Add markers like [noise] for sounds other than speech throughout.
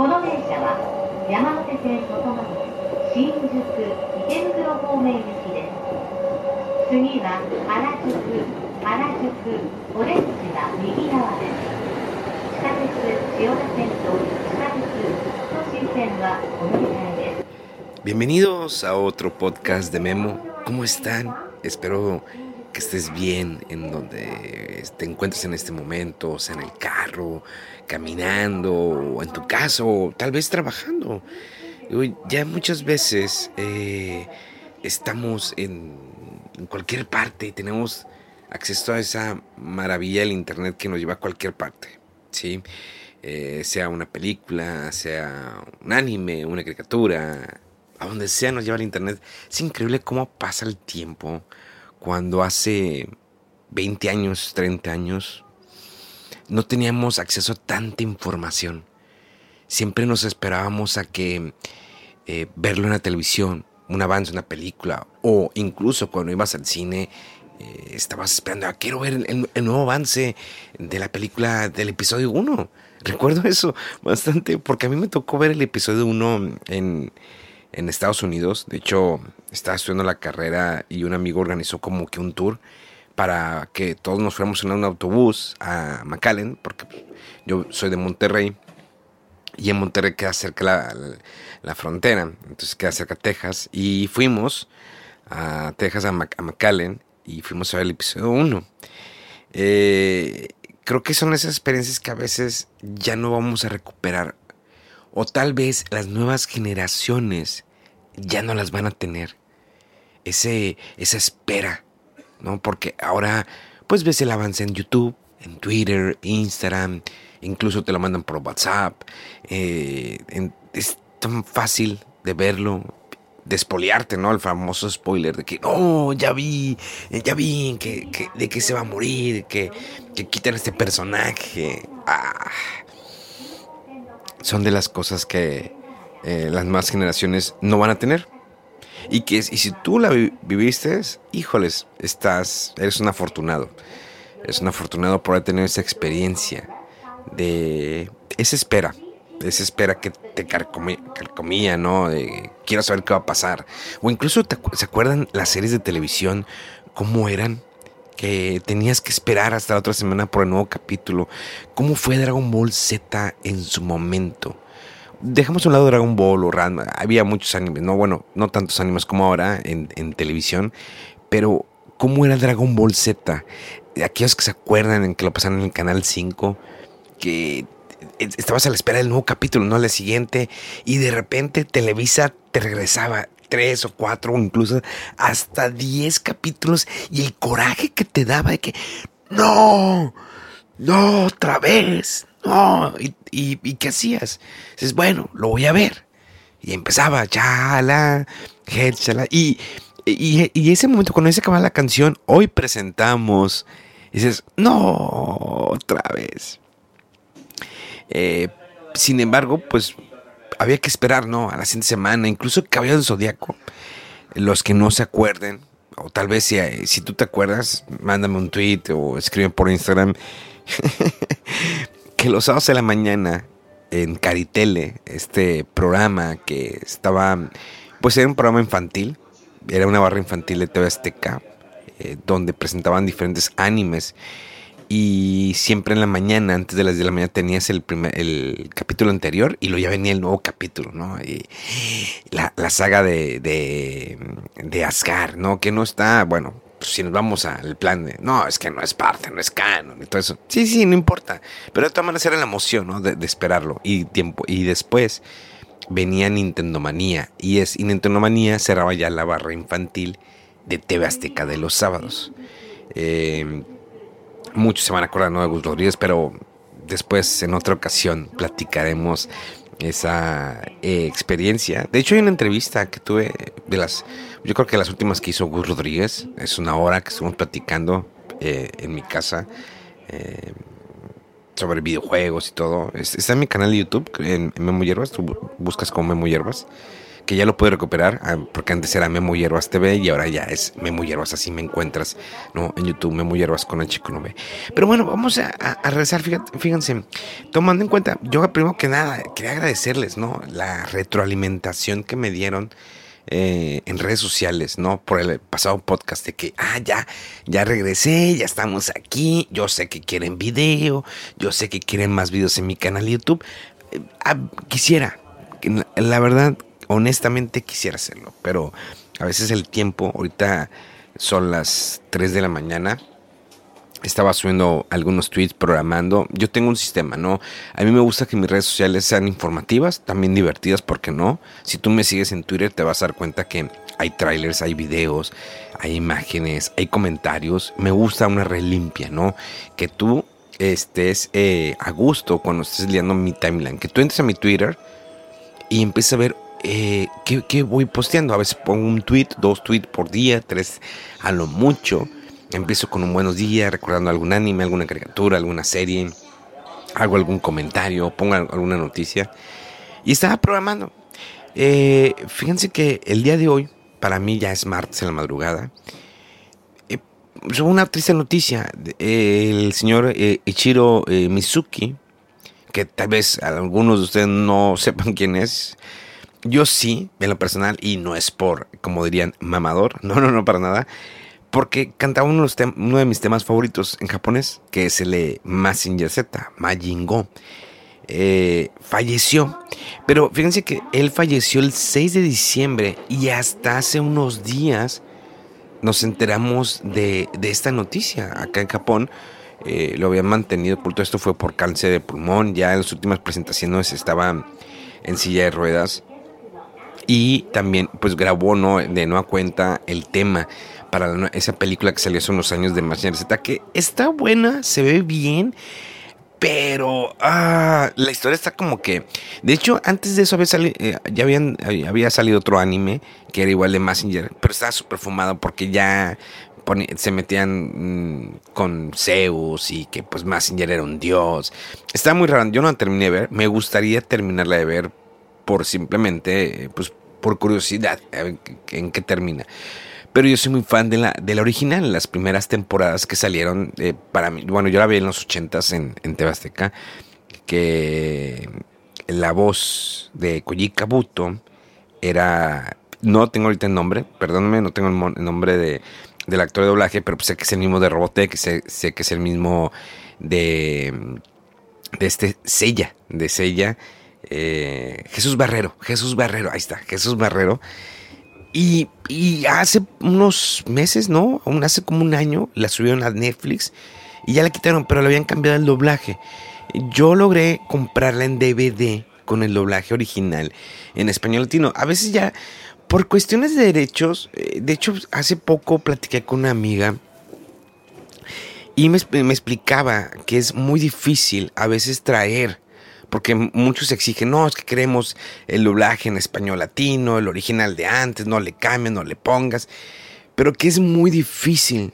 この電車は山手線外回り新宿池袋方面行きです次は原宿原宿オレンジが右側です地下鉄千代田線と地下鉄都心線はお乗り換えです Bienvenidos a otro podcast de Memo. ¿Cómo están? Espero que estés bien en donde te encuentres en este momento, o sea, en el carro, caminando, o en tu casa, o tal vez trabajando. Ya muchas veces eh, estamos en, en cualquier parte y tenemos acceso a esa maravilla del Internet que nos lleva a cualquier parte, ¿sí? Eh, sea una película, sea un anime, una caricatura, a donde sea nos lleva el Internet. Es increíble cómo pasa el tiempo cuando hace 20 años, 30 años, no teníamos acceso a tanta información. Siempre nos esperábamos a que eh, verlo en la televisión, un avance, una película, o incluso cuando ibas al cine, eh, estabas esperando, ah, quiero ver el, el- nuevo avance de la película del episodio 1. Recuerdo eso bastante, porque a mí me tocó ver el episodio 1 en, en Estados Unidos. De hecho, estaba estudiando la carrera y un amigo organizó como que un tour para que todos nos fuéramos en un autobús a McAllen, porque yo soy de Monterrey y en Monterrey queda cerca la, la- la frontera, entonces queda cerca Texas. Y fuimos a Texas, a, Mac- a McAllen, y fuimos a ver el episodio 1. Eh, creo que son esas experiencias que a veces ya no vamos a recuperar. O tal vez las nuevas generaciones ya no las van a tener. Ese, esa espera, ¿no? Porque ahora, pues ves el avance en YouTube, en Twitter, Instagram, incluso te lo mandan por WhatsApp. eh, es tan fácil de verlo, de espoliarte, ¿no? El famoso spoiler de que, oh, ya vi, eh, ya vi que, que- de que se va a morir, que, que quitan este personaje. Ah. Son de las cosas que eh, las más generaciones no van a tener. Y que y si tú la vi- viviste, híjoles, estás, eres un afortunado. Eres un afortunado por haber tenido esa experiencia de esa espera, esa espera que te carcomía, ¿no? De, quiero saber qué va a pasar. O incluso, ¿se acuerdan las series de televisión? ¿Cómo eran? Que tenías que esperar hasta la otra semana por el nuevo capítulo. ¿Cómo fue Dragon Ball Z en su momento? Dejamos a un lado Dragon Ball o Ranma. Había muchos animes, no, bueno, no tantos animes como ahora en, televisión, pero ¿cómo era Dragon Ball Z? Aquellos que se acuerdan en que lo pasaron en el canal 5, que estabas a la espera del nuevo capítulo, ¿no? Al siguiente, y de repente Televisa te regresaba tres o cuatro o incluso hasta diez capítulos y el coraje que te daba de que no, no, otra vez, no, y, y, ¿qué hacías? Dices, bueno, lo voy a ver. Y empezaba, chala, chala, y, y, y ese momento cuando se acababa la canción, hoy presentamos, dices, no, otra vez. Eh, sin embargo, pues había que esperar, ¿no? A la siguiente semana, incluso Caballero del Zodíaco. Los que no se acuerden, o tal vez si, eh, si tú te acuerdas, mándame un tweet o escribe por Instagram. [laughs] los sábados de la mañana en Caritele, este programa que estaba, pues era un programa infantil, era una barra infantil de TV Azteca, eh, donde presentaban diferentes animes. Y siempre en la mañana, antes de las 10 de la mañana, tenías el, primer, el capítulo anterior y luego ya venía el nuevo capítulo, ¿no? Y la, la saga de, de, de Asgard, ¿no? Que no está, bueno, si nos vamos al plan de, no, es que no es parte, no es canon y todo eso. Sí, sí, no importa. Pero de todas maneras era la emoción, ¿no? De, esperarlo. Y, tiempo, y después venía Nintendo Manía. Y, es, Nintendo Manía cerraba ya la barra infantil de TV Azteca de los sábados. Eh, muchos se van a acordar ¿no? de Gus Rodríguez, pero después en otra ocasión platicaremos esa eh, experiencia. De hecho hay una entrevista que tuve de las, yo creo que las últimas que hizo Gus Rodríguez, es una hora que estuvimos platicando eh, en mi casa eh, sobre videojuegos y todo. Está en mi canal de YouTube, en, Memo Hierbas, tú buscas como Memo Hierbas que ya lo puedo recuperar, ah, porque antes era Memo Hierbas TV y ahora ya es Memo Hierbas, así me encuentras, ¿no? En YouTube, Memo Hierbas con chico no ve. Pero bueno, vamos a, a, regresar, fíjense, tomando en cuenta, yo primero que nada, quería agradecerles, ¿no? La retroalimentación que me dieron. Eh, en redes sociales, ¿no? Por el pasado podcast de que, ah, ya, ya regresé, ya estamos aquí, yo sé que quieren video, yo sé que quieren más videos en mi canal de YouTube. Eh, ah, quisiera, la verdad, honestamente quisiera hacerlo, pero a veces el tiempo, ahorita son las 3 de la mañana, estaba subiendo algunos tweets programando. Yo tengo un sistema, ¿no? A mí me gusta que mis redes sociales sean informativas, también divertidas, ¿por qué no? Si tú me sigues en Twitter te vas a dar cuenta que hay trailers, hay videos, hay imágenes, hay comentarios. Me gusta una red limpia, ¿no? Que tú estés eh, a gusto cuando estés leyendo mi timeline. Que tú entres a mi Twitter y empieces a ver eh, ¿qué, voy posteando? A veces pongo un tweet, dos tweets por día, tres a lo mucho. Empiezo con un buenos días, recordando algún anime, alguna caricatura, alguna serie. Hago algún comentario, pongo alguna noticia. Y estaba programando. Eh, fíjense que el día de hoy, para mí ya es martes en la madrugada. Eh, una triste noticia. el señor eh, Ichiro eh, Mizuki, que tal vez algunos de ustedes no [laughs] sepan quién es, yo sí, en lo personal, y no es por, como dirían, mamador, [laughs] no, no, no, para nada, porque cantaba uno de, mis temas favoritos en japonés, que es el de Massinger Z, Majin eh, falleció, pero fíjense que él falleció el 6 de diciembre y hasta hace unos días nos enteramos de, esta noticia acá en Japón. Eh, lo habían mantenido oculto. Esto fue por cáncer de pulmón. Ya en las últimas presentaciones estaba en silla de ruedas y también pues grabó ¿no? de nueva cuenta el tema para esa película que salió hace unos años de Massinger Z que está buena, se ve bien, pero ah, la historia está como que de hecho antes de eso había salido, eh, ya habían, había salido otro anime que era igual de Massinger, pero estaba súper fumado porque ya se metían mm, con Zeus y que pues Massinger era un dios. Está muy raro, yo no la terminé de ver, me gustaría terminarla de ver por simplemente, pues por curiosidad, en qué termina. Pero yo soy muy fan de la, de la original, las primeras temporadas que salieron eh, para mí. Bueno, yo la vi en los ochentas en, en Tebasteca, que la voz de Koji Kabuto era. No tengo ahorita el nombre, perdóname, no tengo el, nombre de, del actor de doblaje, pero sé que es el mismo de Robotech, sé, sé que es el mismo de, de este Sella, de Sella eh, Jesús Barrero, Jesús Barrero, ahí está, Jesús Barrero. Y, hace unos meses, ¿no? Aún hace como un año, la subieron a Netflix y ya la quitaron, pero le habían cambiado el doblaje. Yo logré comprarla en DVD con el doblaje original en español latino. A veces ya, por cuestiones de derechos, eh, de hecho, hace poco platiqué con una amiga y me, me explicaba que es muy difícil a veces traer porque muchos exigen, no, es que queremos el doblaje en español latino, el original de antes, no le cambies, no le pongas, pero que es muy difícil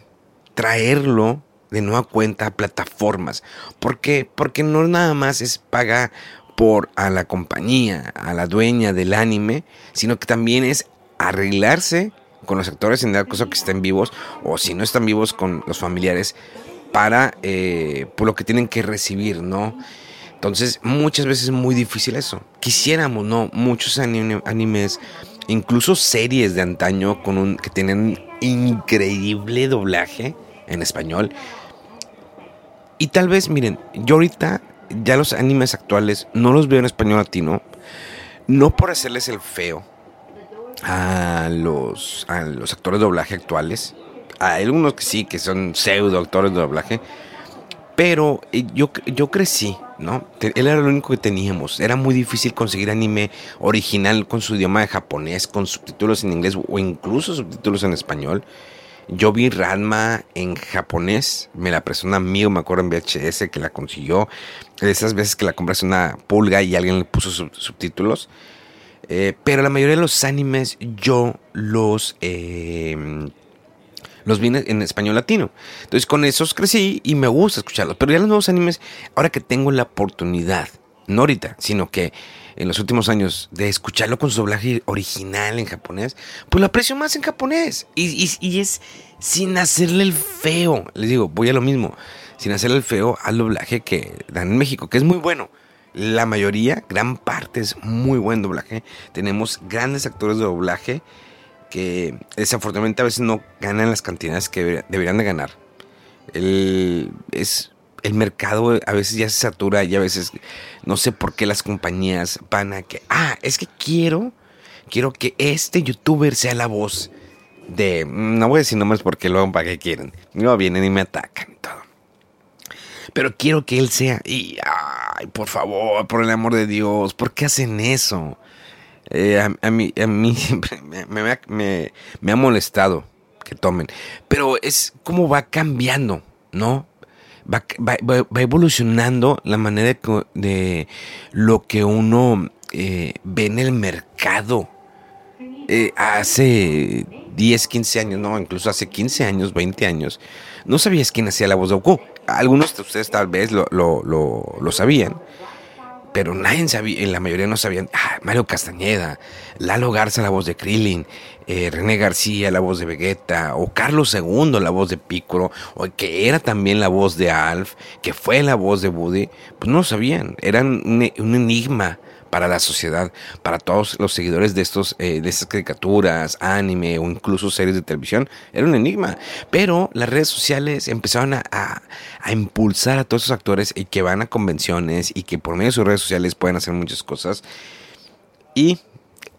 traerlo de nueva cuenta a plataformas. ¿Por qué? Porque no nada más es pagar por a la compañía, a la dueña del anime, sino que también es arreglarse con los actores en el caso que estén vivos o si no están vivos con los familiares para eh, por lo que tienen que recibir, ¿no? Entonces, muchas veces es muy difícil eso. Quisiéramos, ¿no? Muchos animes, incluso series de antaño con un, que tienen increíble doblaje en español. Y tal vez, miren, yo ahorita ya los animes actuales no los veo en español latino, no por hacerles el feo a los, a los actores de doblaje actuales. Hay algunos que sí, que son pseudo actores de doblaje. Pero eh, yo, yo crecí ¿no? Él era lo único que teníamos. Era muy difícil conseguir anime original con su idioma de japonés, con subtítulos en inglés o incluso subtítulos en español. Yo vi Ranma en japonés, me la prestó un amigo, me acuerdo en VHS que la consiguió. Esas veces que la compras una pulga y alguien le puso subtítulos. Eh, pero la mayoría de los animes yo los, eh, los vi en español latino. Entonces con esos crecí y me gusta escucharlos. Pero ya los nuevos animes, ahora que tengo la oportunidad, no ahorita, sino que en los últimos años de escucharlo con su doblaje original en japonés, pues lo aprecio más en japonés. Y, y, es sin hacerle el feo. Les digo, voy a lo mismo. Sin hacerle el feo al doblaje que dan en México, que es muy bueno. La mayoría, gran parte es muy buen doblaje. Tenemos grandes actores de doblaje que desafortunadamente a veces no ganan las cantidades que deberían de ganar. El, es, el mercado a veces ya se satura y a veces no sé por qué las compañías van a que, ah, es que quiero, quiero que este youtuber sea la voz de, no voy a decir nombres porque luego para qué quieren, no vienen y me atacan y todo. Pero quiero que él sea, y, ay, por favor, por el amor de Dios, ¿por qué hacen eso? Eh, a, mí, a mí [laughs] siempre me, me, ha molestado que tomen, pero es como va cambiando, ¿no? va, va, evolucionando la manera de, lo que uno eh, ve en el mercado. Eh, hace 10, 15 años, no, incluso hace 15 años, 20 años, no sabías quién hacía la voz de Goku. Algunos de ustedes tal vez lo, lo, lo sabían pero nadie sabía, en la mayoría no sabían, ah, Mario Castañeda, Lalo Garza, la voz de Krillin, eh, René García, la voz de Vegeta, o Carlos II, la voz de Piccolo, o que era también la voz de Alf, que fue la voz de Woody, pues no sabían, eran un enigma para la sociedad, para todos los seguidores de estos, eh, de estas caricaturas, anime o incluso series de televisión, era un enigma. Pero las redes sociales empezaron a, a, impulsar a todos esos actores y que van a convenciones y que por medio de sus redes sociales pueden hacer muchas cosas. Y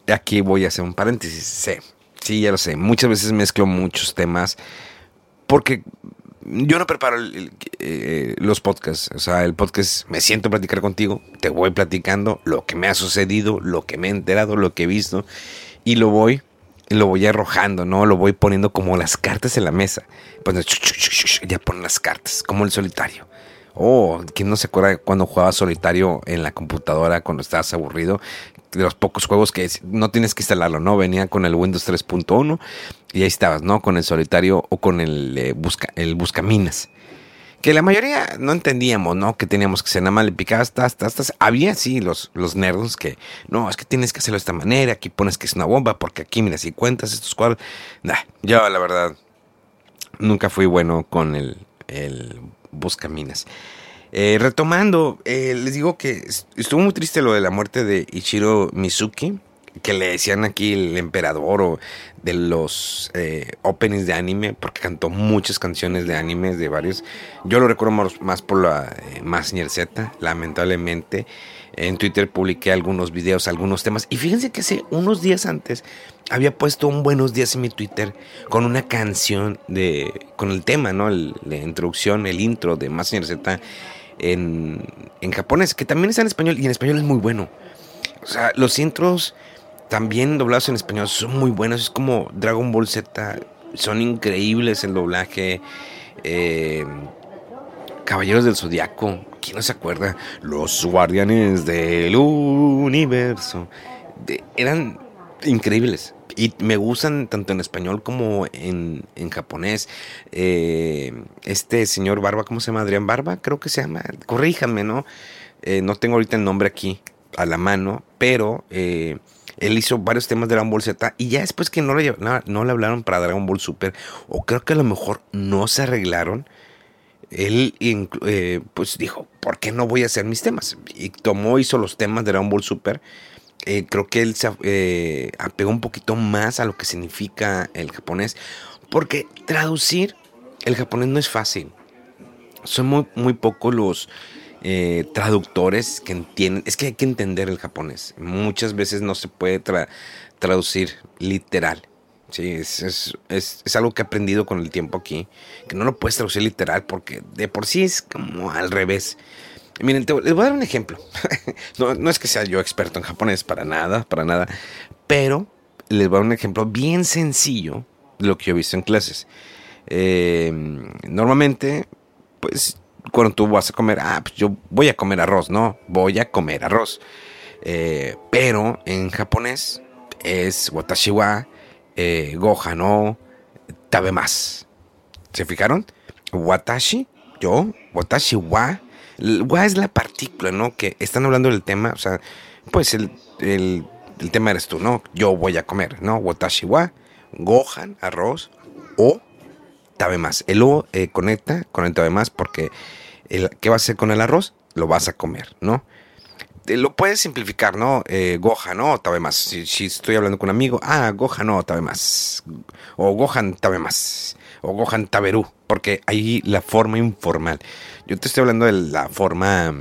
aquí voy a hacer un paréntesis. Sí, sí, ya lo sé. Muchas veces mezclo muchos temas porque yo no preparo eh, los podcasts. O sea, el podcast me siento a platicar contigo, te voy platicando lo que me ha sucedido, lo que me he enterado, lo que he visto, y lo voy, lo voy arrojando, ¿no? Lo voy poniendo como las cartas en la mesa. Ya ponen las cartas, como el solitario. Oh, ¿quién no se acuerda cuando jugaba solitario en la computadora cuando estabas aburrido? De los pocos juegos que no tienes que instalarlo, ¿no? Venía con el Windows 3.1 y ahí estabas, ¿no? Con el solitario o con el, eh, busca, el buscaminas. Que la mayoría no entendíamos, ¿no? Que teníamos que ser nada más le picabas, tas, tas, Había, sí, los, los nerds que, no, es que tienes que hacerlo de esta manera, aquí pones que es una bomba, porque aquí, mira, si cuentas estos cuadros. Nah, yo, la verdad, nunca fui bueno con el, el buscaminas. Eh, retomando, eh, les digo que estuvo muy triste lo de la muerte de Ichiro Mizuki que le decían aquí el emperador o de los eh, openings de anime, porque cantó muchas canciones de animes de varios. Yo lo recuerdo más, por la eh, Massinger Z, lamentablemente. En Twitter publiqué algunos videos, algunos temas. Y fíjense que hace unos días antes había puesto un buenos días en mi Twitter con una canción de. con el tema, ¿no? la introducción, el intro de Massinger Z en, en japonés, que también está en español y en español es muy bueno. O sea, los intros también doblados en español son muy buenos. Es como Dragon Ball Z. Son increíbles el doblaje. Eh, Caballeros del Zodiaco. ¿Quién no se acuerda? Los guardianes del universo. eran increíbles. Y me gustan tanto en español como en, japonés. Eh, este señor Barba, ¿cómo se llama? Adrián Barba, creo que se llama. Corríjanme, ¿no? Eh, no tengo ahorita el nombre aquí a la mano, pero él hizo varios temas de Dragon Ball Z y ya después que no le, no, le hablaron para Dragon Ball Super, o creo que a lo mejor no se arreglaron, él eh, pues dijo, ¿por qué no voy a hacer mis temas? Y tomó, hizo los temas de Dragon Ball Super. Eh, creo que él se eh, apegó un poquito más a lo que significa el japonés, porque traducir el japonés no es fácil. Son muy, muy pocos los eh, traductores que entienden. Es que hay que entender el japonés. Muchas veces no se puede traducir literal. Sí, es, algo que he aprendido con el tiempo aquí. Que no lo puedes traducir literal porque de por sí es como al revés. Miren, les voy a dar un ejemplo. [laughs] no, no es que sea yo experto en japonés, para nada, para nada. Pero les voy a dar un ejemplo bien sencillo lo que yo he visto en clases. Eh, normalmente, pues, cuando tú vas a comer, ah, pues yo voy a comer arroz, ¿no? Voy a comer arroz. Eh, pero en japonés es watashi wa eh, goha no tabemas. ¿Se fijaron? Watashi, yo, watashi wa. Wa es la partícula, ¿no? Que están hablando del tema, o sea, pues el, el, el tema eres tú, ¿no? Yo voy a comer, ¿no? Watashi wa, gohan, arroz, o tabemas. El o eh, conecta con el tabemas porque el, ¿qué vas a hacer con el arroz? Lo vas a comer, ¿no? Lo puedes simplificar, ¿no? Eh, Goja, ¿no? Tabe más. Si, estoy hablando con un amigo, ah, Goja, no, tabe más. O Gohan, tabe más. O Gohan, taberú. Porque ahí la forma informal. Yo te estoy hablando de la forma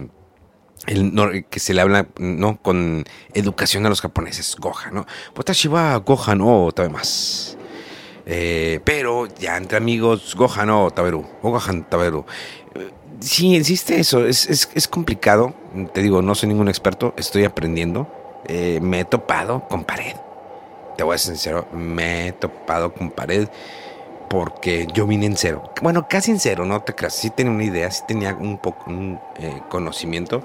que se le habla, ¿no? Con educación a los japoneses. Goja, ¿no? Watashiwa Goja, no, tabe más. Eh, pero ya entre amigos, Gohan no, Taberu. O Gohan, Taberu sí, existe eso. Es, es, es, complicado. Te digo, no soy ningún experto. Estoy aprendiendo. Eh, me he topado con pared. Te voy a ser sincero. Me he topado con pared porque yo vine en cero. Bueno, casi en cero, no te creas. Sí tenía una idea, sí tenía un poco un eh, conocimiento.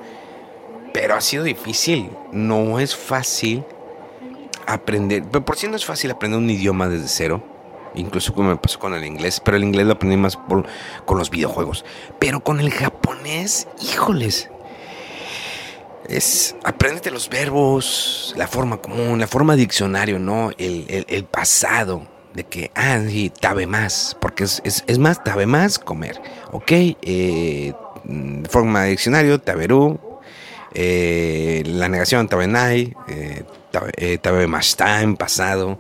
Pero ha sido difícil. No es fácil aprender. Pero por si no es fácil aprender un idioma desde cero incluso como me pasó con el inglés, pero el inglés lo aprendí más con los videojuegos. Pero con el japonés, híjoles. Es, apréndete los verbos, la forma común, la forma diccionario, ¿no? El, pasado, de que, ah, sí, tabe más, porque es, es, más, tabe más comer, ¿ok? Eh, forma de diccionario, taberú, eh, la negación, tabenai, eh, tabe, eh, tabe más time, pasado,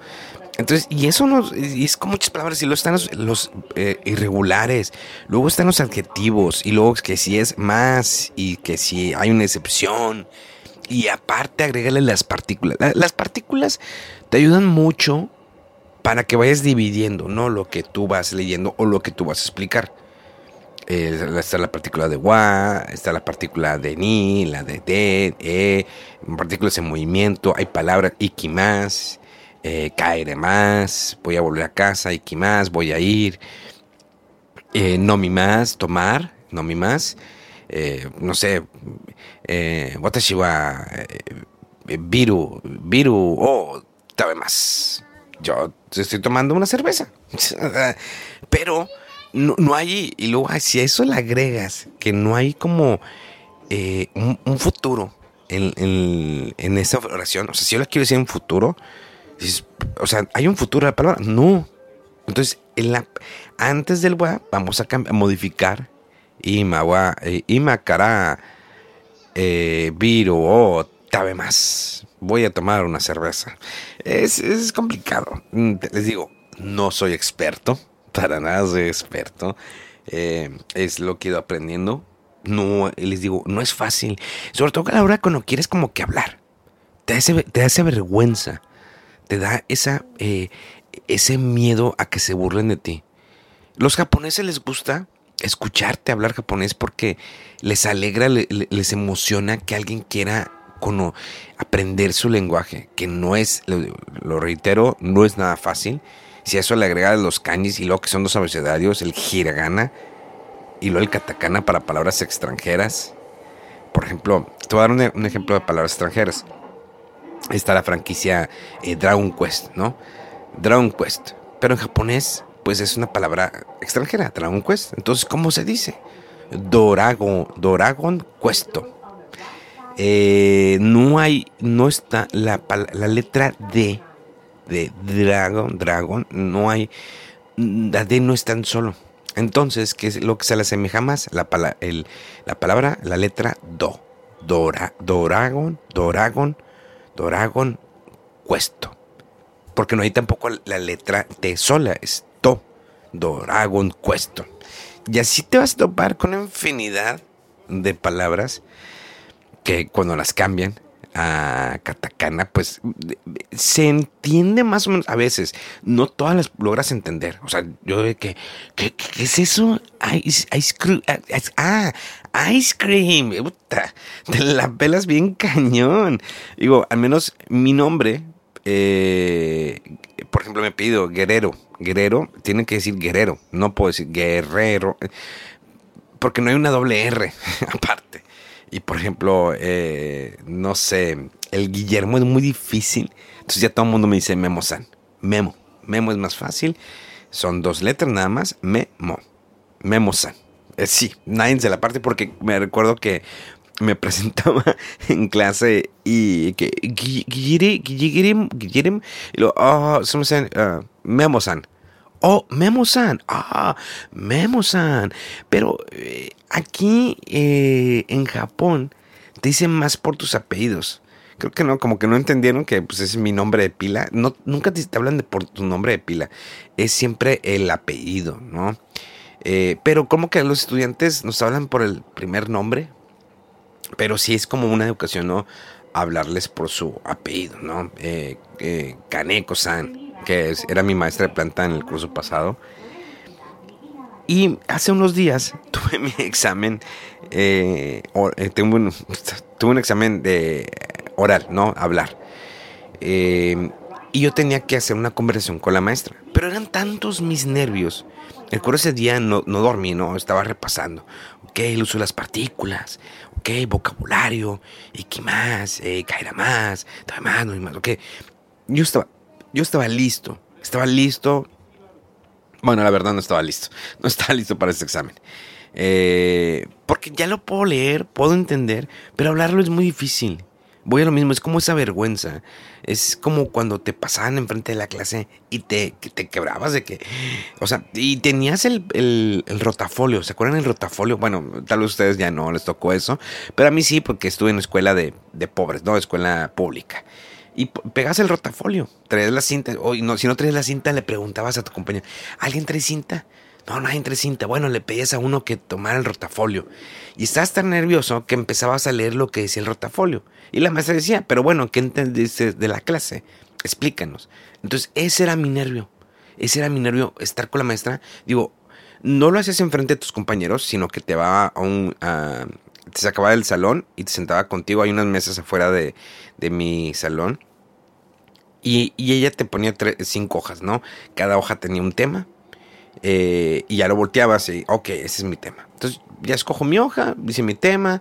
entonces, y eso no, y es con muchas palabras, y luego están los, eh, irregulares, luego están los adjetivos, y luego que si es más, y que si hay una excepción, y aparte agregarle las partículas. Las partículas te ayudan mucho para que vayas dividiendo, ¿no? Lo que tú vas leyendo o lo que tú vas a explicar. Eh, está la partícula de wa, está la partícula de ni, la de de, e, partículas en movimiento, hay palabras más eh, caeré más, voy a volver a casa, y que más, voy a ir, eh, no mi más, tomar, no mi más, eh, no sé, eh, watashi wa eh, viru, viru, oh, tabe más. Yo estoy tomando una cerveza. [laughs] Pero no, no, hay, y luego si a eso le agregas que no hay como un, futuro en, en, en, esa oración, o sea, si yo la quiero decir en futuro, o sea, ¿hay un futuro de la palabra? No. Entonces, en la, antes del wa vamos a, modificar ima wa, eh, ima cara eh, viro o tabe más. Voy a tomar una cerveza. Es, es complicado. Mm, les digo, no soy experto. [laughs] Para nada soy experto. Eh, es lo que he ido aprendiendo. No, les digo, no es fácil. Sobre todo a la hora cuando quieres como que hablar. Te hace, te hace vergüenza te da esa, eh, ese miedo a que se burlen de ti. Los japoneses les gusta escucharte hablar japonés porque les alegra, les emociona que alguien quiera como aprender su lenguaje, que no es, lo, reitero, no es nada fácil. Si a eso le agregas los kanjis y luego que son dos abecedarios, el hiragana y luego el katakana para palabras extranjeras. Por ejemplo, te voy a dar un ejemplo de palabras extranjeras está la franquicia eh, Dragon Quest, ¿no? Dragon Quest. Pero en japonés, pues es una palabra extranjera, Dragon Quest. Entonces, ¿cómo se dice? Doragon, Doragon Questo. Eh, no hay, no está la, la letra D de Dragon, Dragon, no hay, la D no es tan solo. Entonces, ¿qué es lo que se le asemeja más? La, la palabra, la letra Do. Dora, Doragon, Doragon, Doragon Cuesto. Porque no hay tampoco la letra T sola, es To. Doragon Cuesto. Y así te vas a topar con infinidad de palabras que cuando las cambian a katakana, pues se entiende más o menos a veces. No todas las logras entender. O sea, yo de que, ¿qué, es eso? Cream. Ah, ice cream. te la pelas bien cañón. Digo, al menos mi nombre eh, por ejemplo, me pido Guerrero. Guerrero, tiene que decir Guerrero, no puedo decir Guerrero, porque no hay una doble R [laughs] aparte. Y por ejemplo, eh, no sé, el Guillermo es muy difícil. Entonces ya todo el mundo me dice Memo San. Memo. Memo es más fácil. Son dos letras nada más. Memo. Memo San. Eh, sí, nadie se la parte porque me recuerdo que me [laughs] presentaba en clase y que Guillermo, Guillermo, y lo, oh, uh, Memo San. Oh, Memo-san. Ah, Memo-san. Pero eh, aquí eh, en Japón te dicen más por tus apellidos. Creo que no, como que no entendieron que pues, es mi nombre de pila. No, nunca te, hablan de por tu nombre de pila. Es siempre el apellido, ¿no? Eh, pero como que los estudiantes nos hablan por el primer nombre. Pero sí es como una educación, ¿no? Hablarles por su apellido, ¿no? Kaneko-san que era mi maestra de planta en el curso pasado. Y hace unos días [laughs] tuve mi examen, eh, eh, [laughs] tuve, un, examen de oral, ¿no? Hablar. Eh, y yo tenía que hacer una conversación con la maestra. Pero eran tantos mis nervios. El ese día no, no dormí, ¿no? Estaba repasando. Ok, el uso de las partículas. Ok, vocabulario. ¿Y qué más? Eh, caerá más. más, no hay más. Ok. Yo estaba yo estaba listo, estaba listo. Bueno, la verdad no estaba listo. [laughs] No estaba listo para este examen. Eh, porque ya lo puedo leer, puedo entender, pero hablarlo es muy difícil. Voy a lo mismo, es como esa vergüenza. Es como cuando te pasaban enfrente de la clase y te, te quebrabas de que. O sea, y tenías el, el, rotafolio. ¿Se acuerdan el rotafolio? Bueno, tal vez ustedes ya no les tocó eso. Pero a mí sí, porque estuve en escuela de, de pobres, ¿no? Escuela pública y pegas el rotafolio, traes la cinta, o no, si no traes la cinta le preguntabas a tu compañero, ¿alguien trae cinta? No, nadie trae cinta. Bueno, le pedías a uno que tomara el rotafolio. Y estabas tan nervioso que empezabas a leer lo que decía el rotafolio. Y la maestra decía, pero bueno, ¿qué entendiste de la clase? Explícanos. Entonces, ese era mi nervio. Ese era mi nervio, estar con la maestra. Digo, no lo hacías enfrente de tus compañeros, sino que te va a un... te sacaba del salón y te sentaba contigo. Hay unas mesas afuera de, de mi salón y, ella te ponía cinco hojas, ¿no? Cada hoja tenía un tema. Eh, y ya lo volteabas y, ok, ese es mi tema. Entonces ya escojo mi hoja, dice mi tema.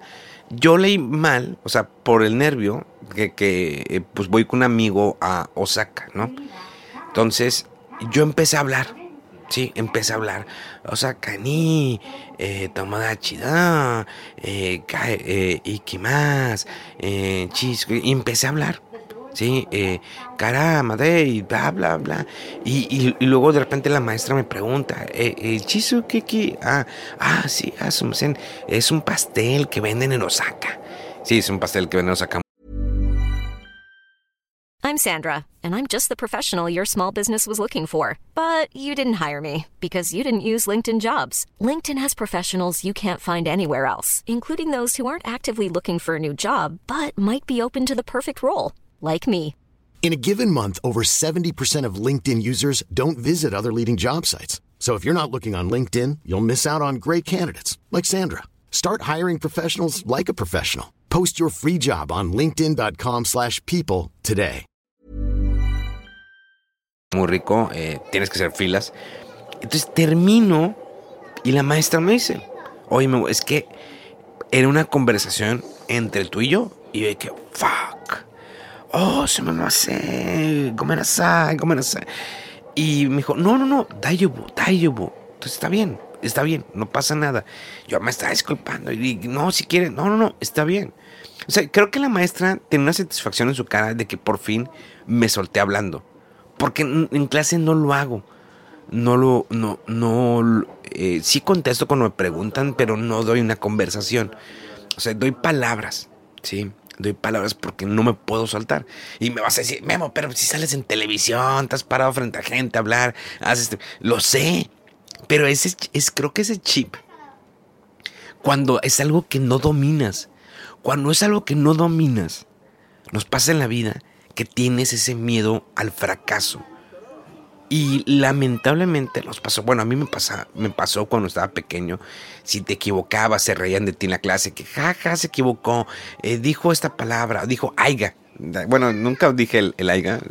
Yo leí mal, o sea, por el nervio, que, que eh, pues voy con un amigo a Osaka, ¿no? Entonces yo empecé a hablar. Sí, empecé a hablar. Osaka ni, eh, Tomodachi da, eh, eh, eh, y empecé a hablar. ¿Sí? Eh, caramba, y bla, bla, bla. Y, luego de repente la maestra me pregunta, eh, eh Chisu, ¿qué, Ah, ah, sí, ah, es un pastel que venden en Osaka. Sí, es un pastel que venden en Osaka. I'm Sandra, and I'm just the professional your small business was looking for. But you didn't hire me because you didn't use LinkedIn jobs. LinkedIn has professionals you can't find anywhere else, including those who aren't actively looking for a new job, but might be open to the perfect role like me. In a given month, over 70% of LinkedIn users don't visit other leading job sites. So if you're not looking on LinkedIn, you'll miss out on great candidates like Sandra. Start hiring professionals like a professional. Post your free job on linkedin.com/people today. Muy rico, eh, tienes que hacer filas. Entonces termino y la maestra me dice, "Oye, es que era una conversación entre tú y yo." Y yo dije, "Fuck." Oh, se me hace, gomenasai, gomenasai. Y me dijo, no, no, no, dayobu, dayobu. Entonces está bien, está bien, no pasa nada. Yo me estaba disculpando y dije, no, si quieren, no, no, no, está bien. O sea, creo que la maestra tiene una satisfacción en su cara de que por fin me solté hablando. Porque en, clase no lo hago. No lo, no, no, eh, sí contesto cuando me preguntan, pero no doy una conversación. O sea, doy palabras, ¿sí? Doy palabras porque no me puedo soltar. Y me vas a decir, Memo, pero si sales en televisión, estás parado frente a gente a hablar, haces... Este-". Lo sé, pero ese es, creo que ese chip, cuando es algo que no dominas, cuando es algo que no dominas, nos pasa en la vida que tienes ese miedo al fracaso. Y lamentablemente nos pasó, bueno, a mí me, pasa, me pasó cuando estaba pequeño, si te equivocabas, se reían de ti en la clase, que jaja, se equivocó, eh, dijo esta palabra, dijo aiga. Bueno, nunca dije el, aiga,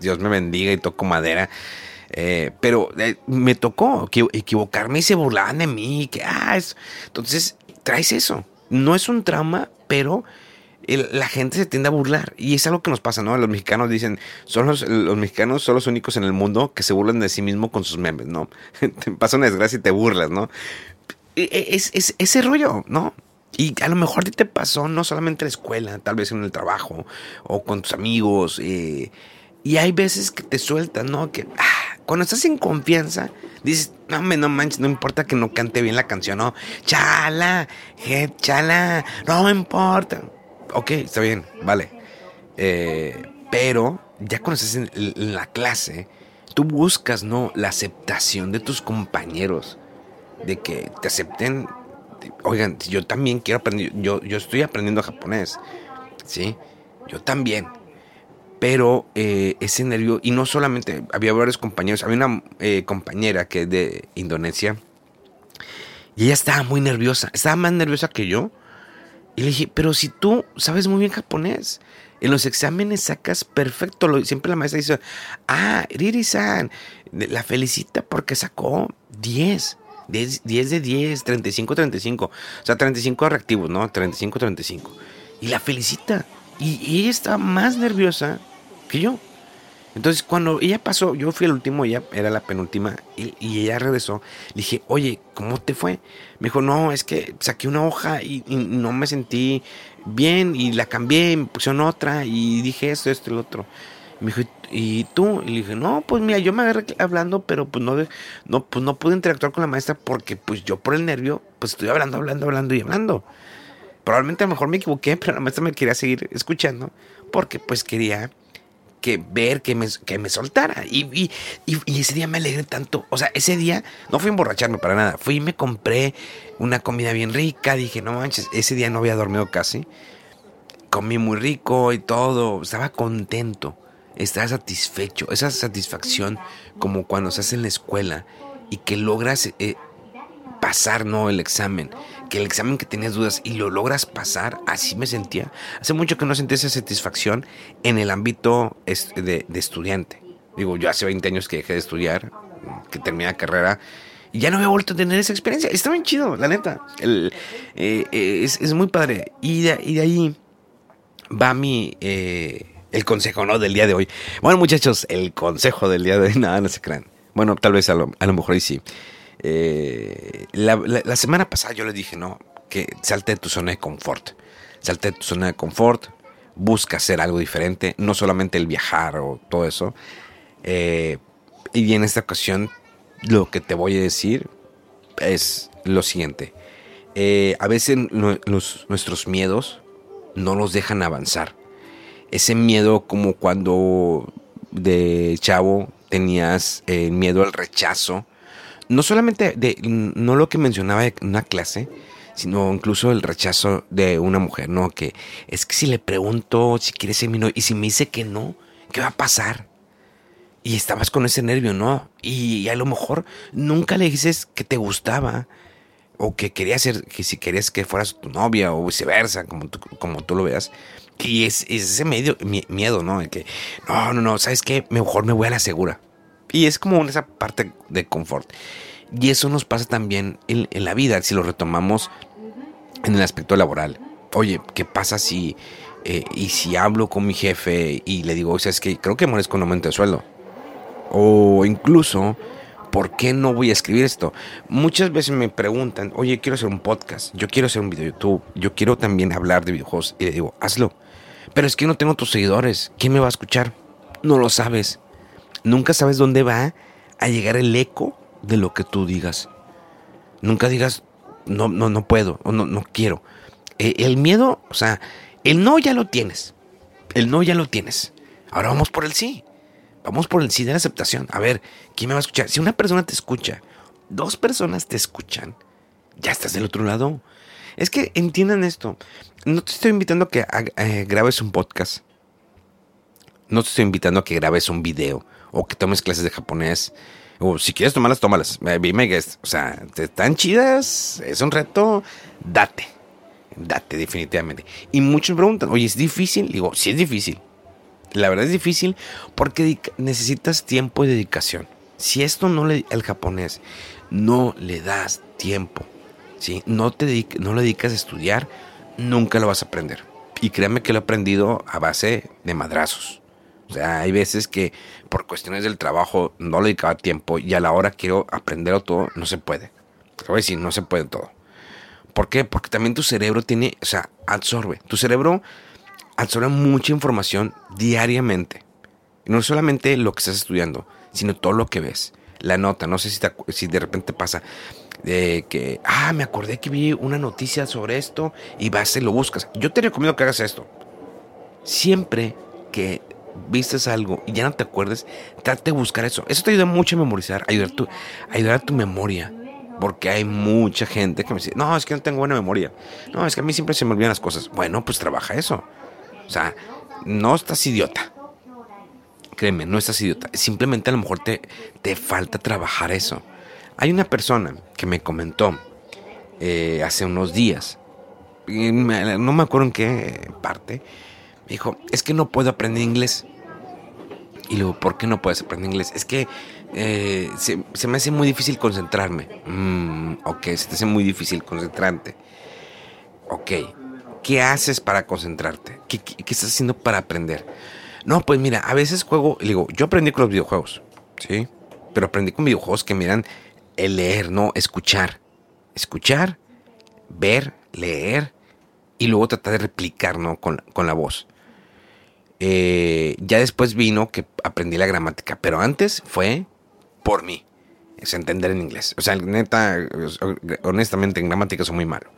Dios me bendiga y toco madera. Eh, pero eh, me tocó equivocarme y se burlaban de mí. Que, ah, es... Entonces, traes eso. No es un trauma, pero la gente se tiende a burlar. Y es algo que nos pasa, ¿no? Los mexicanos dicen, son los, mexicanos son los únicos en el mundo que se burlan de sí mismo con sus memes, ¿no? [laughs] te pasa una desgracia y te burlas, ¿no? E, e, es, es, ese rollo, ¿no? Y a lo mejor te pasó no solamente en la escuela, tal vez en el trabajo o con tus amigos. Eh, y hay veces que te sueltan, ¿no? Que ah, cuando estás en confianza, dices, no, me, no manches, no importa que no cante bien la canción, ¿no? Chala, chala, no importa ok, está bien, vale. Eh, pero ya cuando estás en, la clase, tú buscas, ¿no? La aceptación de tus compañeros. De que te acepten. Oigan, yo también quiero aprender. Yo, yo estoy aprendiendo japonés. ¿Sí? Yo también. Pero eh, ese nervio, y no solamente, había varios compañeros, había una eh, compañera que es de Indonesia, y ella estaba muy nerviosa, estaba más nerviosa que yo, y le dije, pero si tú sabes muy bien japonés, en los exámenes sacas perfecto. Siempre la maestra dice, ah, Riri-san, la felicita porque sacó 10. 10, de 10, 35, 35. O sea, 35 reactivos, ¿no? 35, 35. Y la felicita. Y, ella estaba más nerviosa que yo. Entonces, cuando ella pasó, yo fui el último, ella era la penúltima, y, ella regresó. Le dije, oye, ¿cómo te fue? Me dijo, no, es que saqué una hoja y, no me sentí bien, y la cambié, me pusieron otra, y dije esto, esto y lo otro. me dijo, ¿y tú? Y le dije, no, pues mira, yo me agarré hablando, pero pues no, no, pues no pude interactuar con la maestra porque pues yo por el nervio, pues estoy hablando, hablando, hablando y hablando. Probablemente a lo mejor me equivoqué, [laughs] pero la maestra me quería seguir escuchando porque pues quería que ver que me, que me soltara. Y, ese día me alegré tanto. O sea, ese día no fui a emborracharme para nada. Fui y me compré una comida bien rica. Dije, no manches, ese día no había dormido casi. Comí muy rico y todo. Estaba contento. Estaba satisfecho. Esa satisfacción como cuando estás en la escuela y que logras eh, pasar, ¿no? El examen que el examen que tenías dudas y lo logras pasar, así me sentía. Hace mucho que no sentí esa satisfacción en el ámbito de, estudiante. Digo, yo hace 20 años que dejé de estudiar, que terminé la carrera, y ya no había vuelto a tener esa experiencia. Está bien chido, la neta. Eh, eh, es, muy padre. Y de, ahí va mi... Eh, el consejo, ¿no? Del día de hoy. Bueno, muchachos, el consejo del día de hoy, [laughs] nada, no se crean. Bueno, tal vez a lo, a lo mejor y sí. Eh, la, semana pasada yo le dije, no, que salte de tu zona de confort. Salte de tu zona de confort, busca hacer algo diferente, no solamente el viajar o todo eso. Eh, y en esta ocasión lo que te voy a decir es lo siguiente. Eh, a veces nuestros miedos no nos dejan avanzar. Ese miedo como cuando de chavo tenías miedo al rechazo no solamente de, no lo que mencionaba en una clase, sino incluso el rechazo de una mujer, ¿no? Que es que si le pregunto si quiere ser mi novio y si me dice que no, ¿qué va a pasar? Y estabas con ese nervio, ¿no? Y, a lo mejor nunca le dices que te gustaba o que querías ser, que si querías que fueras tu novia o viceversa, como tú, como tú lo veas. Y es, ese medio, miedo, ¿no? De que, no, no, no, ¿sabes qué? Mejor me voy a la segura. Y es como esa parte de confort. Y eso nos pasa también en, la vida, si lo retomamos en el aspecto laboral. Oye, ¿qué pasa si... Eh, y si hablo con mi jefe y le digo, o sea, es que creo que merezco un aumento de sueldo. O incluso, ¿por qué no voy a escribir esto? Muchas veces me preguntan, oye, quiero hacer un podcast, yo quiero hacer un video de YouTube, yo quiero también hablar de videojuegos. Y le digo, hazlo. Pero es que no tengo tus seguidores. ¿Quién me va a escuchar? No lo sabes nunca sabes dónde va a llegar el eco de lo que tú digas. Nunca digas, no, no, no puedo, o no, no quiero. E, el miedo, o sea, el no ya lo tienes. El no ya lo tienes. Ahora vamos por el sí. Vamos por el sí de la aceptación. A ver, ¿quién me va a escuchar? Si una persona te escucha, dos personas te escuchan, ya estás del otro lado. Es que entiendan esto. No te estoy invitando a que eh, grabes un podcast. No te estoy invitando a que grabes un video o que tomes clases de japonés. O si quieres tomarlas, tómalas. Be my guest. O sea, están chidas, es un reto, date. Date, definitivamente. Y muchos preguntan, oye, ¿es difícil? Digo, sí es difícil. La verdad es difícil porque necesitas tiempo y dedicación. Si esto no le, el japonés, no le das tiempo, ¿sí? no, te no le dedicas a estudiar, nunca lo vas a aprender. Y créanme que lo he aprendido a base de madrazos. O sea, hay veces que por cuestiones del trabajo no le dedicaba tiempo y a la hora quiero aprenderlo todo, no se puede. Te voy a decir, no se puede todo. ¿Por qué? Porque también tu cerebro tiene, o sea, absorbe. Tu cerebro absorbe mucha información diariamente. Y no solamente lo que estás estudiando, sino todo lo que ves. La nota, no sé si, si de repente pasa de que, ah, me acordé que vi una noticia sobre esto y vas y lo buscas. Yo te recomiendo que hagas esto. Siempre que vistes algo y ya no te acuerdes, trate de buscar eso. Eso te ayuda mucho a memorizar, ayudar, tu, ayudar a tu memoria. Porque hay mucha gente que me dice, no, es que no tengo buena memoria. No, es que a mí siempre se me olvidan las cosas. Bueno, pues trabaja eso. O sea, no estás idiota. Créeme, no estás idiota. Simplemente a lo mejor te, te falta trabajar eso. Hay una persona que me comentó eh, hace unos días, no me acuerdo en qué parte, me dijo, es que no puedo aprender inglés. Y luego, ¿por qué no puedes aprender inglés? Es que eh, se, me hace muy difícil concentrarme. Mm, ok, se te hace muy difícil concentrarte. Ok, ¿qué haces para concentrarte? ¿Qué, qué, estás haciendo para aprender? No, pues mira, a veces juego, digo, yo aprendí con los videojuegos, ¿sí? Pero aprendí con videojuegos que miran el leer, no escuchar. Escuchar, ver, leer y luego tratar de replicar, ¿no? Con, la voz. Eh, ya después vino que aprendí la gramática, pero antes fue por mí. Es entender en inglés. O sea, neta, honestamente en gramática soy muy malo.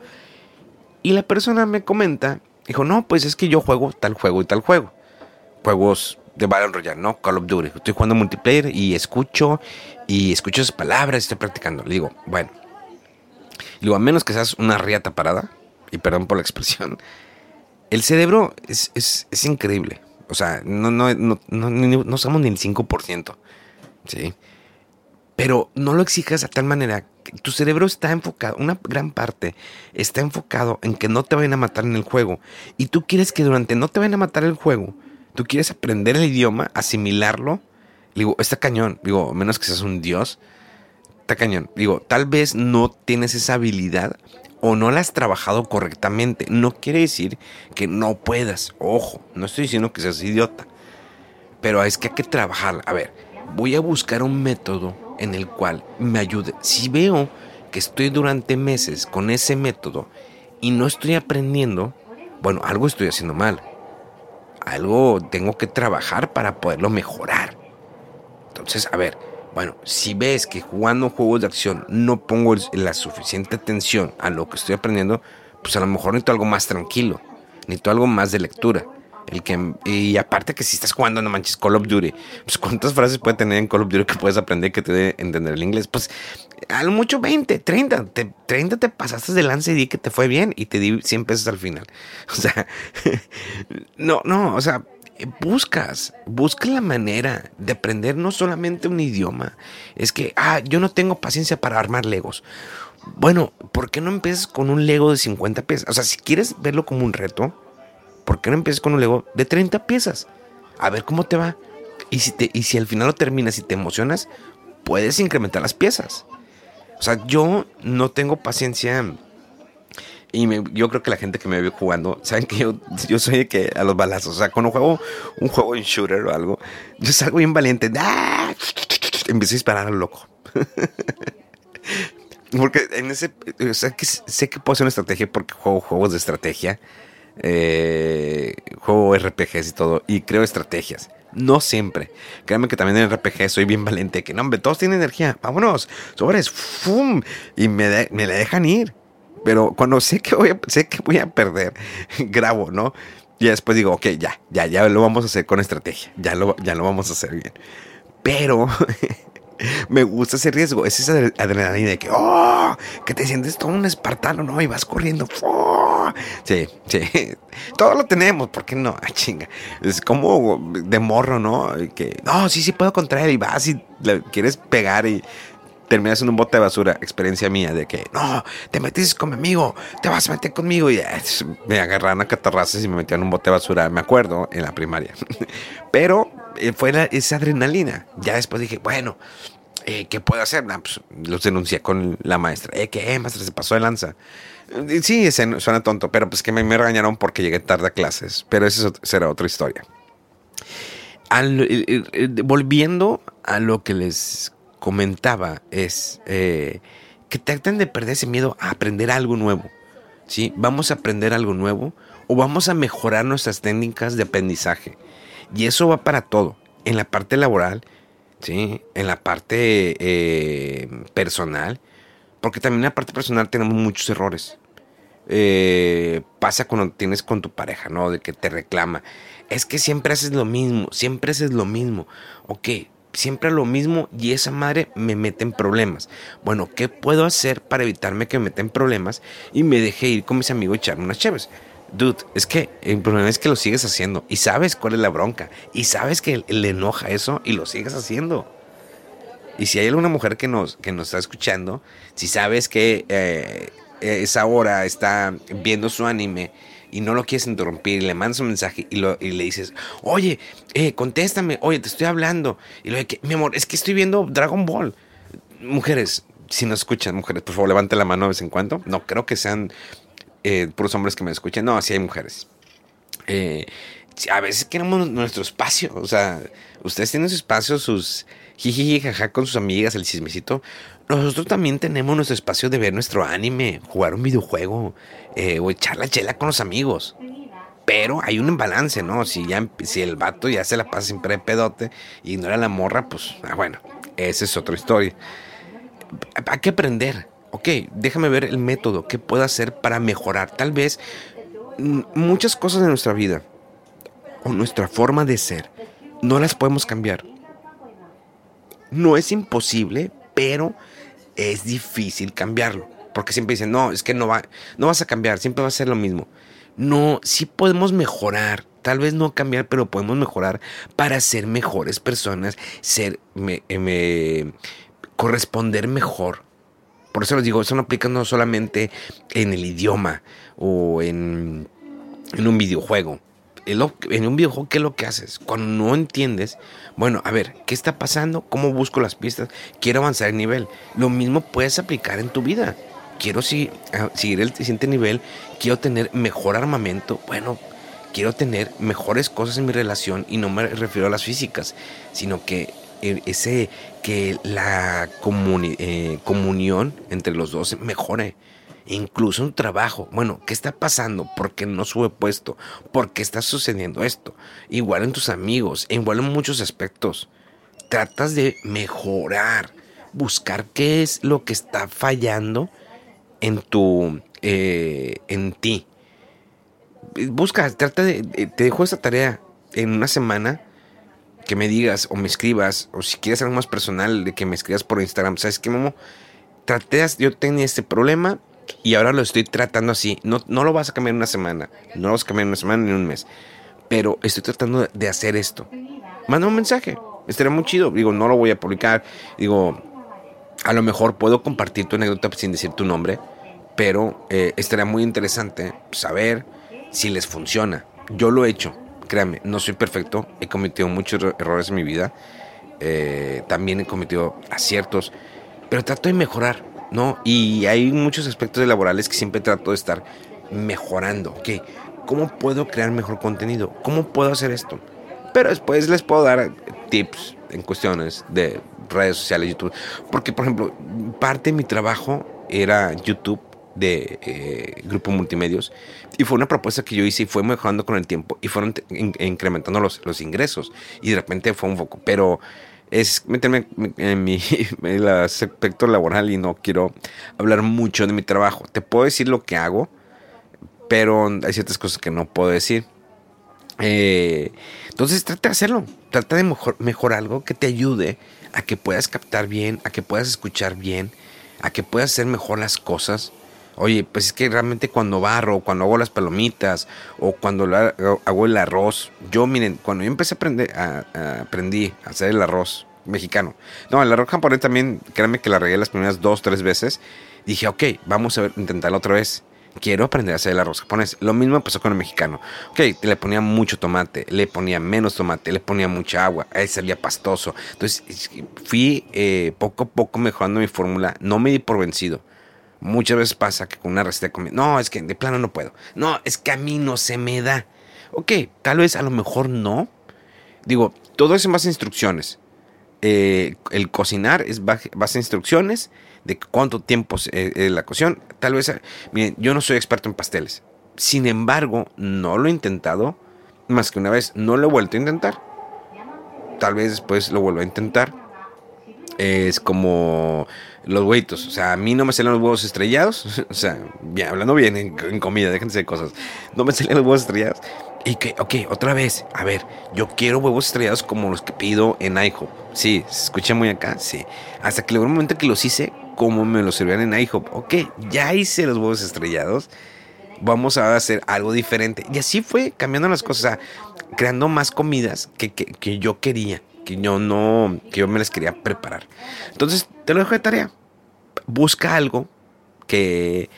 Y la persona me comenta, dijo, no, pues es que yo juego tal juego y tal juego juegos de Battle Royale, ¿no? Call of Duty. Estoy jugando multiplayer y escucho y escucho esas palabras estoy practicando. Le digo, bueno. Le digo, a menos que seas una riata parada, y perdón por la [laughs] expresión, el cerebro es, es, increíble. O sea, no, no, no, no, somos ni el 5%. ¿Sí? Pero no lo exijas a tal manera tu cerebro está enfocado, una gran parte está enfocado en que no te vayan a matar en el juego. Y tú quieres que durante no te vayan a matar el juego, tú quieres aprender el idioma, asimilarlo, digo, está cañón, digo, menos que seas un dios, está cañón. Digo, tal vez no tienes esa habilidad o no la has trabajado correctamente. No quiere decir que no puedas. Ojo, no estoy diciendo que seas idiota. Pero es que hay que trabajar. A ver, voy a buscar un método en el cual me ayude. Si veo que estoy durante meses con ese método y no estoy aprendiendo, bueno, algo estoy haciendo mal algo tengo que trabajar para poderlo mejorar. Entonces, a ver, bueno, si ves que jugando juegos de acción no pongo la suficiente atención a lo que estoy aprendiendo, pues a lo mejor necesito algo más tranquilo, necesito algo más de lectura. El que, y aparte que si estás jugando, no manches, Call of Duty, pues cuántas frases puede tener en Call of Duty que puedes aprender que te dé entender el inglés. Pues a lo mucho 20, 30, te, 30 te pasaste de lance y di que te fue bien y te di 100 pesos al final. [laughs] O sea, [laughs] no, no, o sea, buscas, busca la manera de aprender no solamente un idioma. Es que, ah, yo no tengo paciencia para armar legos. Bueno, ¿por qué no empiezas con un Lego de 50 piezas? O sea, si quieres verlo como un reto, ¿por qué no empiezas con un Lego de 30 piezas? A ver cómo te va. Y si, te, y si al final lo terminas y te emocionas, puedes incrementar las piezas. O sea, yo no tengo paciencia. Y yo creo que la gente que me ve jugando, saben que yo, yo soy de que a los balazos. O sea, cuando juego un juego en shooter o algo, yo salgo bien valiente. ¡Ah! Empiezo a disparar al loco. [laughs] porque en ese. O sea, que sé que puedo hacer una estrategia porque juego juegos de estrategia eh, juego RPGs y todo, y creo estrategias. No siempre. Créanme que también en RPG soy bien valiente. Que no, hombre, todos tienen energía. Vámonos, sobres, ¡fum! Y me, me la dejan ir. Pero cuando sé que voy a, sé que voy a perder, [laughs] grabo, ¿no? Y después digo, ok, ya, ya, ya lo vamos a hacer con estrategia. Ya lo, ya lo vamos a hacer bien. Pero [laughs] me gusta ese riesgo, es esa adrenalina de que, oh, que te sientes todo un espartano, ¿no? Y vas corriendo. ¡oh! Sí, sí, [laughs] todo lo tenemos, ¿por qué no? Ah, chinga, es como de morro, ¿no? Que, no, sí, sí puedo contra él y vas y le quieres pegar y terminas en un bote de basura. Experiencia mía de que, no, te metiste con mi amigo, te vas a meter conmigo. Y me agarraron a catarrazas y me metían en un bote de basura, me acuerdo, en la primaria. [laughs] Pero eh, fue esa adrenalina. Ya después dije, bueno, eh, ¿qué puedo hacer? pues, los denuncié con la maestra. Eh, ¿Qué, maestra? Se pasó de lanza. Sí, suena tonto, pero pues que me, regañaron porque llegué tarde a clases. Pero eso será otra historia. volviendo a lo que les comentaba, es eh, que traten de perder ese miedo a aprender algo nuevo. ¿sí? Vamos a aprender algo nuevo o vamos a mejorar nuestras técnicas de aprendizaje. Y eso va para todo. En la parte laboral, ¿sí? en la parte eh, personal, porque también en la parte personal tenemos muchos errores. Eh, pasa cuando tienes con tu pareja, ¿no? De que te reclama. Es que siempre haces lo mismo, siempre haces lo mismo. Ok, siempre lo mismo y esa madre me mete en problemas. Bueno, ¿qué puedo hacer para evitarme que me meta en problemas y me deje ir con mis amigos y echarme unas chéves? Dude, es que el problema es que lo sigues haciendo y sabes cuál es la bronca y sabes que le enoja eso y lo sigues haciendo. Y si hay alguna mujer que nos, que nos está escuchando, si sabes que eh, esa hora está viendo su anime y no lo quieres interrumpir y le mandas un mensaje y, lo, y le dices, oye, eh, contéstame, oye, te estoy hablando. Y lo de que, mi amor, es que estoy viendo Dragon Ball. Mujeres, si nos escuchan, mujeres, por favor, levanten la mano de vez en cuando. No creo que sean eh, puros hombres que me escuchen. No, así hay mujeres. Eh, a veces queremos nuestro espacio. O sea, ustedes tienen su espacio, sus jiji, jaja con sus amigas, el chismecito. Nosotros también tenemos nuestro espacio de ver nuestro anime, jugar un videojuego eh, o echar la chela con los amigos. Pero hay un balance, ¿no? Si, ya, si el vato ya se la pasa siempre de pedote y ignora la morra, pues, ah, bueno, esa es otra historia. Hay que aprender. Ok, déjame ver el método que puedo hacer para mejorar. Tal vez mm, muchas cosas de nuestra vida o nuestra forma de ser no las podemos cambiar. No es imposible, pero es difícil cambiarlo. Porque siempre dicen, no, es que no, va, no vas a cambiar, siempre va a ser lo mismo. No, sí podemos mejorar. Tal vez no cambiar, pero podemos mejorar para ser mejores personas, ser, eh, corresponder mejor. Por eso les digo, eso no aplica no solamente en el idioma o en, en un videojuego en un videojuego, ¿qué es lo que haces? Cuando no entiendes, bueno, a ver, ¿qué está pasando? ¿Cómo busco las pistas? Quiero avanzar el nivel. Lo mismo puedes aplicar en tu vida. Quiero ah, seguir el siguiente nivel, quiero tener mejor armamento. Bueno, quiero tener mejores cosas en mi relación y no me refiero a las físicas, sino que eh, ese que la eh, comunión entre los dos mejore incluso un trabajo. Bueno, ¿qué está pasando? ¿Por qué no sube puesto? ¿Por qué está sucediendo esto? Igual en tus amigos, igual en muchos aspectos. Tratas de mejorar, buscar qué es lo que está fallando en tu, eh, en ti. Busca, trata de, te dejo esta tarea en una semana que me digas o me escribas, o si quieres algo más personal, de que me escribas por Instagram. ¿Sabes qué, Momo? Traté, yo tenía este problema, y ahora lo estoy tratando así. No, no lo vas a cambiar en una semana. No lo vas a cambiar en una semana ni en un mes. Pero estoy tratando de hacer esto. Manda un mensaje. Estaría muy chido. Digo, no lo voy a publicar. Digo, a lo mejor puedo compartir tu anécdota sin decir tu nombre. Pero eh, estaría muy interesante saber si les funciona. Yo lo he hecho. Créanme, no soy perfecto. He cometido muchos errores en mi vida. Eh, también he cometido aciertos. Pero trato de mejorar ¿no? Y hay muchos aspectos laborales que siempre trato de estar mejorando. ¿ok? ¿Cómo puedo crear mejor contenido? ¿Cómo puedo hacer esto? Pero después les puedo dar tips en cuestiones de redes sociales, YouTube. Porque, por ejemplo, parte de mi trabajo era YouTube de eh, Grupo Multimedios y fue una propuesta que yo hice y fue mejorando con el tiempo y fueron incrementando los, los ingresos y de repente fue un foco. Pero es meterme en mi [laughs] aspecto laboral y no quiero hablar mucho de mi trabajo. Te puedo decir lo que hago, pero hay ciertas cosas que no puedo decir. Eh, entonces trata de hacerlo, trata de mejor, mejor algo que te ayude a que puedas captar bien, a que puedas escuchar bien, a que puedas hacer mejor las cosas. Oye, pues es que realmente cuando barro, cuando hago las palomitas o cuando hago el arroz, yo miren, cuando yo empecé a aprender, a, aprendí a hacer el arroz mexicano. No, el arroz japonés también, créanme que la regué las primeras dos, tres veces. Dije, ok, vamos a intentarlo otra vez quiero aprender a hacer el arroz japonés. Lo mismo pasó con el mexicano. Ok, le ponía mucho tomate, le ponía menos tomate, le ponía mucha agua, ahí salía pastoso. Entonces fui eh, poco a poco mejorando mi fórmula, no me di por vencido. Muchas veces pasa que con una receta de comida, no, es que de plano no puedo. No, es que a mí no se me da. Ok, tal vez a lo mejor no. Digo, todo es en base instrucciones. Eh, el cocinar es base a instrucciones de cuánto tiempo es eh, la cocción. Tal vez, miren, yo no soy experto en pasteles. Sin embargo, no lo he intentado más que una vez. No lo he vuelto a intentar. Tal vez después lo vuelva a intentar. Es como los huevitos. O sea, a mí no me salen los huevos estrellados. [laughs] O sea, hablando bien en, comida, déjense de cosas. No me salen los huevos estrellados. Y que, ok, otra vez, a ver, yo quiero huevos estrellados como los que pido en IHOP. Sí, se escucha muy acá, sí. Hasta que llegó un momento que los hice como me los servían en IHOP. Ok, ya hice los huevos estrellados. Vamos a hacer algo diferente. Y así fue cambiando las cosas, creando más comidas que, que yo quería, que yo no, que yo me las quería preparar. Entonces, te lo dejo de tarea. Busca algo que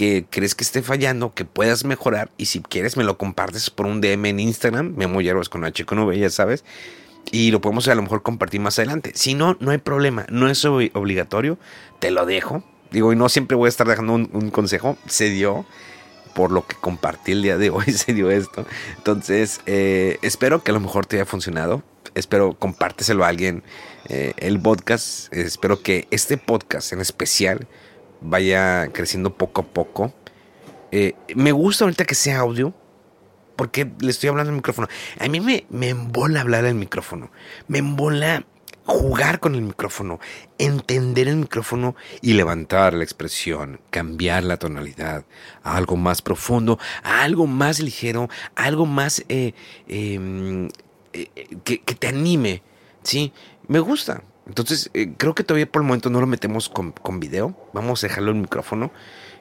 que crees que esté fallando, que puedas mejorar y si quieres me lo compartes por un DM en Instagram, Memo Hierbas con H con V, ya sabes, y lo podemos a lo mejor compartir más adelante. Si no, no hay problema, no es obligatorio, te lo dejo. Digo, y no siempre voy a estar dejando un, consejo, se dio por lo que compartí el día de hoy, [laughs] se dio esto. Entonces, eh, espero que a lo mejor te haya funcionado. Espero compárteselo a alguien eh, el podcast. Espero que este podcast en especial vaya creciendo poco a poco. Eh, me gusta ahorita que sea audio, porque le estoy hablando al micrófono. A mí me, me embola hablar al micrófono, me embola jugar con el micrófono, entender el micrófono y levantar la expresión, cambiar la tonalidad a algo más profundo, a algo más ligero, a algo más eh, em, eh, que, que, te anime. ¿sí? Me gusta, entonces, eh, creo que todavía por el momento no lo metemos con, video. Vamos a dejarlo en micrófono.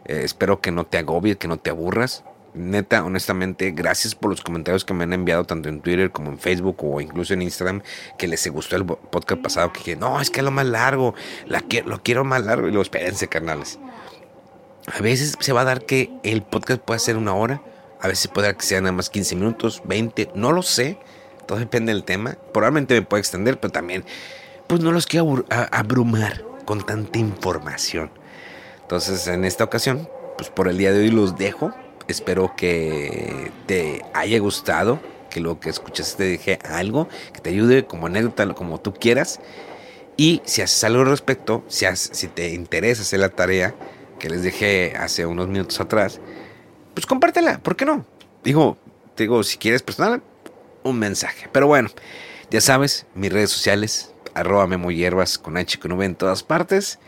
Eh, espero que no te agobie, que no te aburras. Neta, honestamente, gracias por los comentarios que me han enviado tanto en Twitter como en Facebook o incluso en Instagram que les gustó el podcast pasado. Que dije, no, es que es lo más largo, la lo quiero más largo. Y luego, espérense, carnales. A veces se va a dar que el podcast pueda ser una hora, a veces puede que sean nada más 15 minutos, 20, no lo sé. Todo depende del tema. Probablemente me pueda extender, pero también pues no los quiero abrumar con tanta información. Entonces, en esta ocasión, pues por el día de hoy los dejo. Espero que te haya gustado, que lo que escuchaste te deje algo, que te ayude como anécdota, como tú quieras. Y si haces algo al respecto, si, si te interesa hacer la tarea que les dejé hace unos minutos atrás, pues compártela, ¿por qué no? Digo, digo, si quieres personal, un mensaje. Pero bueno, ya sabes, mis redes sociales, arroba Memo Hierbas con H con V en todas partes.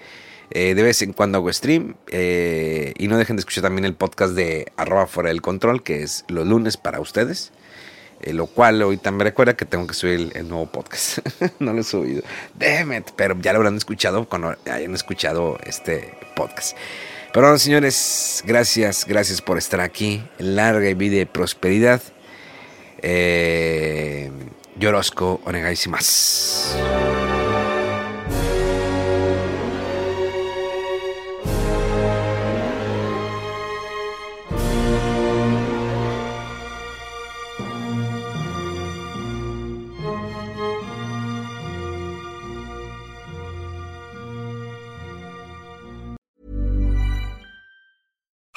Eh, de vez en cuando hago stream. Eh, y no dejen de escuchar también el podcast de arroba fuera del control, que es los lunes para ustedes. Eh, lo cual hoy también recuerda que tengo que subir el, nuevo podcast. [laughs] no lo he subido. Damn Pero ya lo habrán escuchado cuando hayan escuchado este podcast. Pero bueno, señores, gracias, gracias por estar aquí. Larga vida y prosperidad. えー、よろしくお願いします。